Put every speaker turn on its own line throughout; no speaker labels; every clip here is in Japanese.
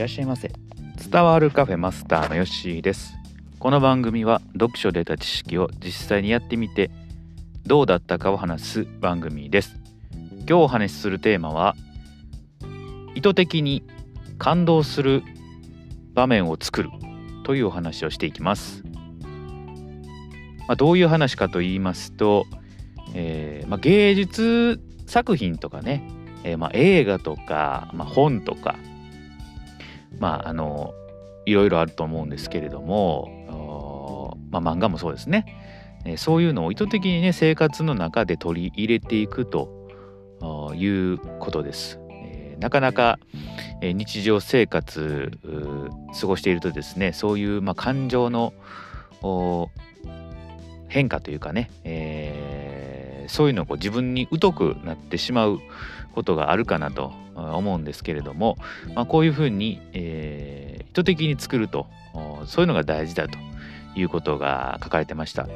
らっしゃいませ。伝わるカフェマスターのヨッシーです。この番組は読書で得た知識を実際にやってみてどうだったかを話す番組です。今日お話しするテーマは意図的に感動する場面を作るというお話をしていきます、まあ、どういう話かと言いますと、えー、まあ、芸術作品とかね、えー、まあ映画とか、ま本とかまああのいろいろあると思うんですけれども、まあ、漫画もそうですね、えそういうのを意図的にね生活の中で取り入れていくということです。えなかなか、え日常生活過ごしているとですねそういう、まあ、感情の変化というかね、えー、そういうのをう自分に疎くなってしまうことがあるかなと思うんですけれども、まあ、こういうふうに、えー、意図的に作るとそういうのが大事だということが書かれてました。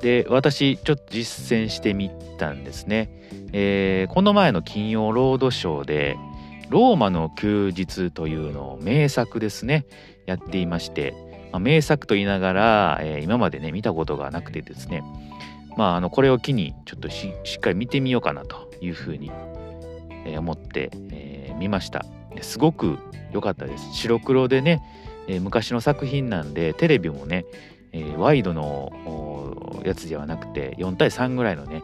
で私ちょっと実践してみたんですね。えー、この前の金曜ロードショーで「ローマの休日」というのを名作ですねやっていまして、まあ、名作と言いながら、えー、今までね見たことがなくてですねまああのこれを機にちょっとしっかり見てみようかなというふうに思って、えー、見ました。すごく良かったです。白黒でね、えー、昔の作品なんでテレビもね、えー、ワイドのやつではなくて4対3ぐらいのね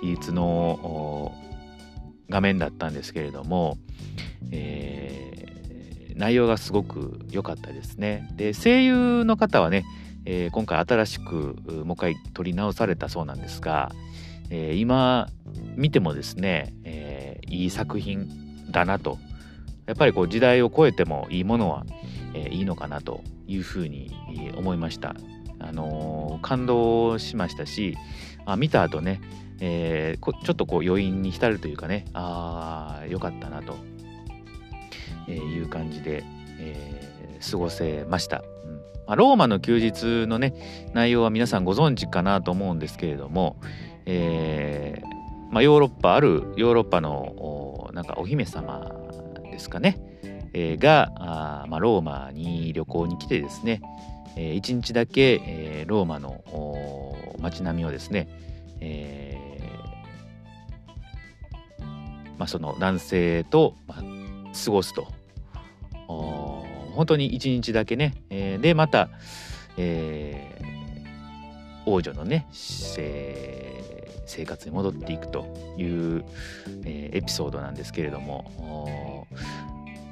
比率の画面だったんですけれども、えー、内容がすごく良かったですね。で声優の方はね、えー、今回新しくもう一回撮り直されたそうなんですが、えー、今見てもですね、えー、いい作品だなとやっぱりこう時代を超えてもいいものは、え、いいのかなというふうに思いました。あの、感動しましたしあ見た後ね、えー、ちょっとこう余韻に浸るというかねああよかったなと、えいう感じで、え過ごせました。うんまあ、ローマの休日のね内容は皆さんご存知かなと思うんですけれども、えーまあ、ヨーロッパあるヨーロッパのなんかお姫様ですかね、えー、があ、まあ、ローマに旅行に来てですね、えー、一日だけ、えー、ローマの街並みをですね、えーまあ、その男性と、ま、過ごすと。本当に一日だけね、えー、でまた、えー、王女のね、えー生活に戻っていくという、え、エピソードなんですけれども、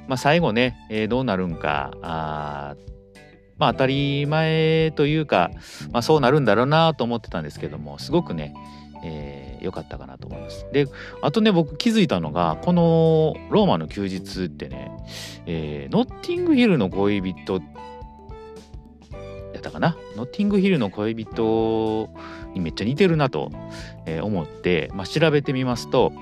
まあ、最後ね、え、どうなるんかあまあ当たり前というか、まあ、そうなるんだろうなと思ってたんですけどもすごくね、えー、かったかなと思います。であとね僕気づいたのがこの「ローマの休日」ってね、えー、ノッティングヒルの恋人やったかな？ノッティングヒルの恋人にめっちゃ似てるなと思って、まあ、調べてみますと、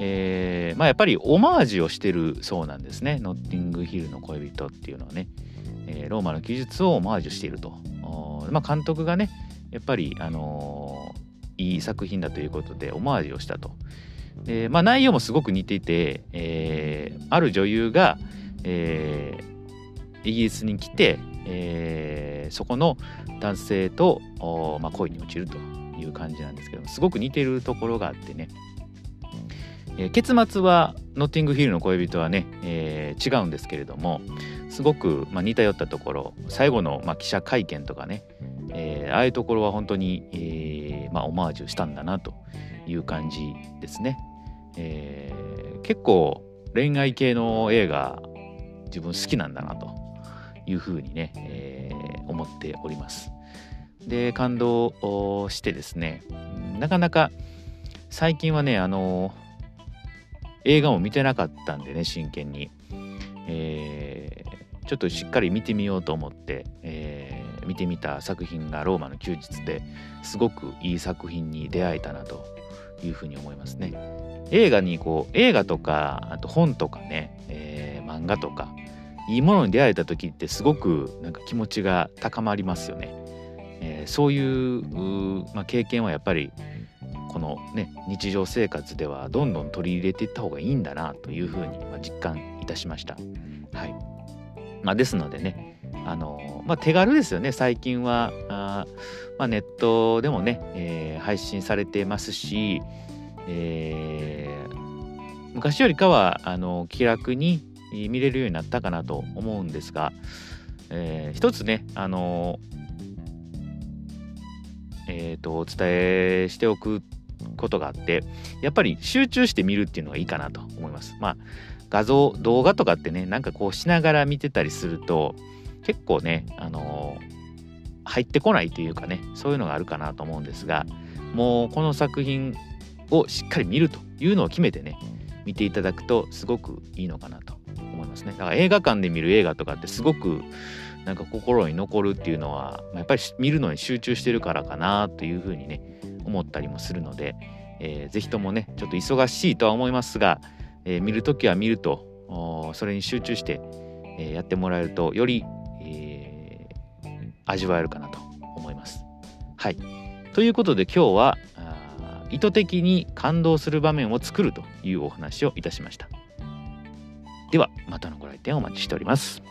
えーまあ、やっぱりオマージュをしてるそうなんですね。ノッティングヒルの恋人っていうのはね、えー、ローマの記述をオマージュしていると、まあ、監督がねやっぱり、あのー、いい作品だということでオマージュをしたと、えまあ、内容もすごく似ていて、えー、ある女優が、えー、イギリスに来て、えー、そこの男性と、まあ、恋に落ちるという感じなんですけどすごく似てるところがあってね、えー、結末はノッティングヒルの恋人はね、えー、違うんですけれどもすごく、まあ、似たよったところ最後の、まあ、記者会見とかね、えー、ああいうところは本当に、えーまあ、オマージュしたんだなという感じですね。えー、結構恋愛系の映画自分好きなんだなというふうにね、えー、思っております。で感動してですねなかなか最近はねあの映画も見てなかったんでね真剣に、えー、ちょっとしっかり見てみようと思って、えー、見てみた作品が「ローマの休日」ですごくいい作品に出会えたなというふうに思いますね。映画にこう映画とかあと本とかね、えー、漫画とかいいものに出会えた時ってすごくなんか気持ちが高まりますよね。えー、そういうまあ、経験はやっぱりこのね日常生活ではどんどん取り入れていった方がいいんだなというふうに、まあ、実感いたしました。はいまあ、ですのでねあの、まあ、手軽ですよね最近はあ、まあ、ネットでもね、えー、配信されてますし、えー、昔よりかはあの気楽に見れるようになったかなと思うんですが、えー、一つねあのえーと、お伝えしておくことがあってやっぱり集中して見るっていうのがいいかなと思います。まあ画像動画とかってねなんかこうしながら見てたりすると結構ねあのー、入ってこないというかねそういうのがあるかなと思うんですがもうこの作品をしっかり見るというのを決めてね見ていただくとすごくいいのかなと思いますね。だから映画館で見る映画とかってすごくなんか心に残るっていうのはやっぱり見るのに集中してるからかなというふうにね思ったりもするので、えー、ぜひともねちょっと忙しいとは思いますが、えー、見るときは見るとそれに集中して、えー、やってもらえるとより、えー、味わえるかなと思います。はいということで今日は意図的に感動する場面を作るというお話をいたしました。ではまたのご来店お待ちしております。